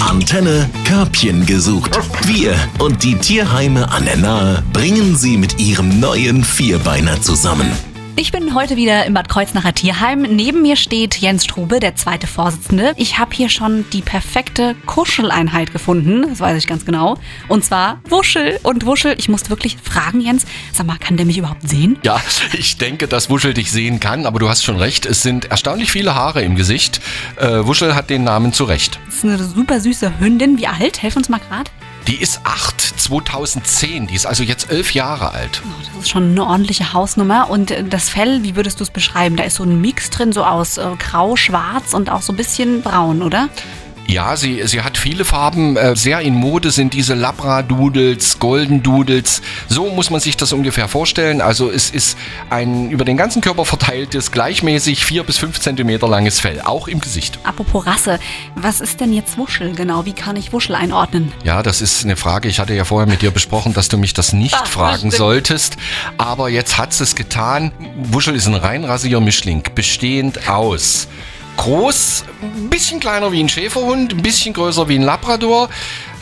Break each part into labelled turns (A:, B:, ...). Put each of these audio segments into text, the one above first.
A: Antenne Körbchen gesucht. Wir und die Tierheime an der Nahe bringen sie mit ihrem neuen Vierbeiner zusammen.
B: Ich bin heute wieder im Bad Kreuznacher Tierheim. Neben mir steht Jens Strube, der zweite Vorsitzende. Ich habe hier schon die perfekte Kuscheleinheit gefunden, das weiß ich ganz genau. Und zwar Wuschel. Und Wuschel, ich musste wirklich fragen, Jens, sag mal, kann der mich überhaupt sehen?
C: Ja, ich denke, dass Wuschel dich sehen kann, aber du hast schon recht, es sind erstaunlich viele Haare im Gesicht. Äh, Wuschel hat den Namen zu Recht.
B: Das ist eine super süße Hündin. Wie alt? Helf uns mal gerade.
C: Die ist 8, 2010. Die ist also jetzt elf Jahre alt.
B: Oh, das ist schon eine ordentliche Hausnummer. Und äh, das Fell, wie würdest du es beschreiben? Da ist so ein Mix drin, so aus äh, grau, schwarz und auch so ein bisschen braun, oder?
C: Ja, sie, sie hat viele Farben. Äh, sehr in Mode sind diese Labradoodles, Golden Doodles. So muss man sich das ungefähr vorstellen. Also es ist ein über den ganzen Körper verteiltes, gleichmäßig vier bis fünf Zentimeter langes Fell, auch im Gesicht.
B: Apropos Rasse, was ist denn jetzt Wuschel genau? Wie kann ich Wuschel einordnen?
C: Ja, das ist eine Frage. Ich hatte ja vorher mit dir besprochen, dass du mich das nicht Ach, fragen solltest. Aber jetzt hat es getan. Wuschel ist ein reinrassiger Mischling, bestehend aus groß, ein bisschen kleiner wie ein Schäferhund, ein bisschen größer wie ein Labrador,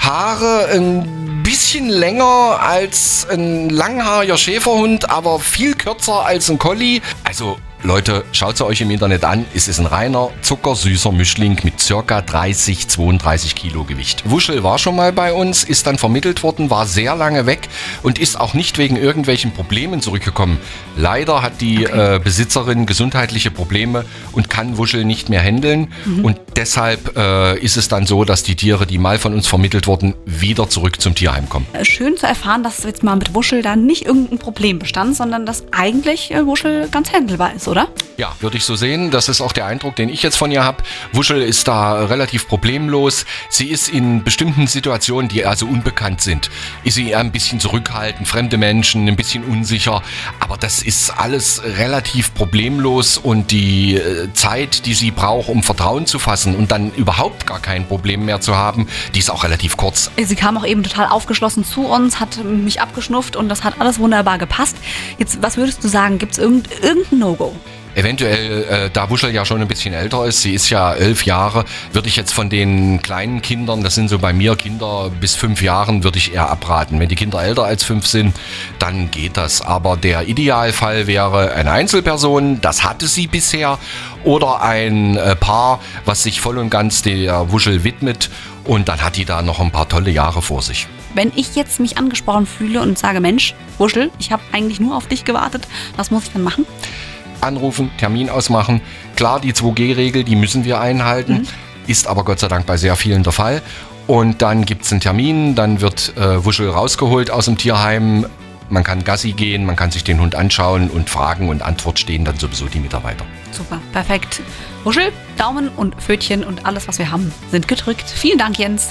C: Haare ein bisschen länger als ein langhaariger Schäferhund, aber viel kürzer als ein Collie. Also Leute, schaut es euch im Internet an. Es ist ein reiner, zuckersüßer Mischling mit circa 30, 32 Kilo Gewicht. Wuschel war schon mal bei uns, ist dann vermittelt worden, war sehr lange weg und ist auch nicht wegen irgendwelchen Problemen zurückgekommen. Leider hat die okay. äh, Besitzerin gesundheitliche Probleme und kann Wuschel nicht mehr handeln. Mhm. Und deshalb äh, ist es dann so, dass die Tiere, die mal von uns vermittelt wurden, wieder zurück zum Tierheim kommen.
B: Äh, schön zu erfahren, dass jetzt mal mit Wuschel da nicht irgendein Problem bestand, sondern dass eigentlich äh, Wuschel ganz handelbar ist, oder? Oder?
C: Ja, würde ich so sehen. Das ist auch der Eindruck, den ich jetzt von ihr habe. Wuschel ist da relativ problemlos. Sie ist in bestimmten Situationen, die also unbekannt sind, ist sie ein bisschen zurückhaltend, fremde Menschen, ein bisschen unsicher. Aber das ist alles relativ problemlos und die äh, Zeit, die sie braucht, um Vertrauen zu fassen und dann überhaupt gar kein Problem mehr zu haben, die ist auch relativ kurz.
B: Sie kam auch eben total aufgeschlossen zu uns, hat mich abgeschnufft und das hat alles wunderbar gepasst. Jetzt, was würdest du sagen? Gibt es irgendein, irgendein No-Go?
C: Eventuell, äh, da Wuschel ja schon ein bisschen älter ist, sie ist ja elf Jahre, würde ich jetzt von den kleinen Kindern, das sind so bei mir Kinder bis fünf Jahren, würde ich eher abraten. Wenn die Kinder älter als fünf sind, dann geht das. Aber der Idealfall wäre eine Einzelperson, das hatte sie bisher, oder ein äh, Paar, was sich voll und ganz der Wuschel widmet und dann hat die da noch ein paar tolle Jahre vor sich.
B: Wenn ich jetzt mich angesprochen fühle und sage, Mensch, Wuschel, ich habe eigentlich nur auf dich gewartet, was muss ich dann machen?
C: Anrufen, Termin ausmachen. Klar, die 2G-Regel, die müssen wir einhalten, mhm. ist aber Gott sei Dank bei sehr vielen der Fall. Und dann gibt es einen Termin, dann wird äh, Wuschel rausgeholt aus dem Tierheim. Man kann Gassi gehen, man kann sich den Hund anschauen und Fragen und Antwort stehen dann sowieso die Mitarbeiter.
B: Super, perfekt. Wuschel, Daumen und Pfötchen und alles, was wir haben, sind gedrückt. Vielen Dank, Jens.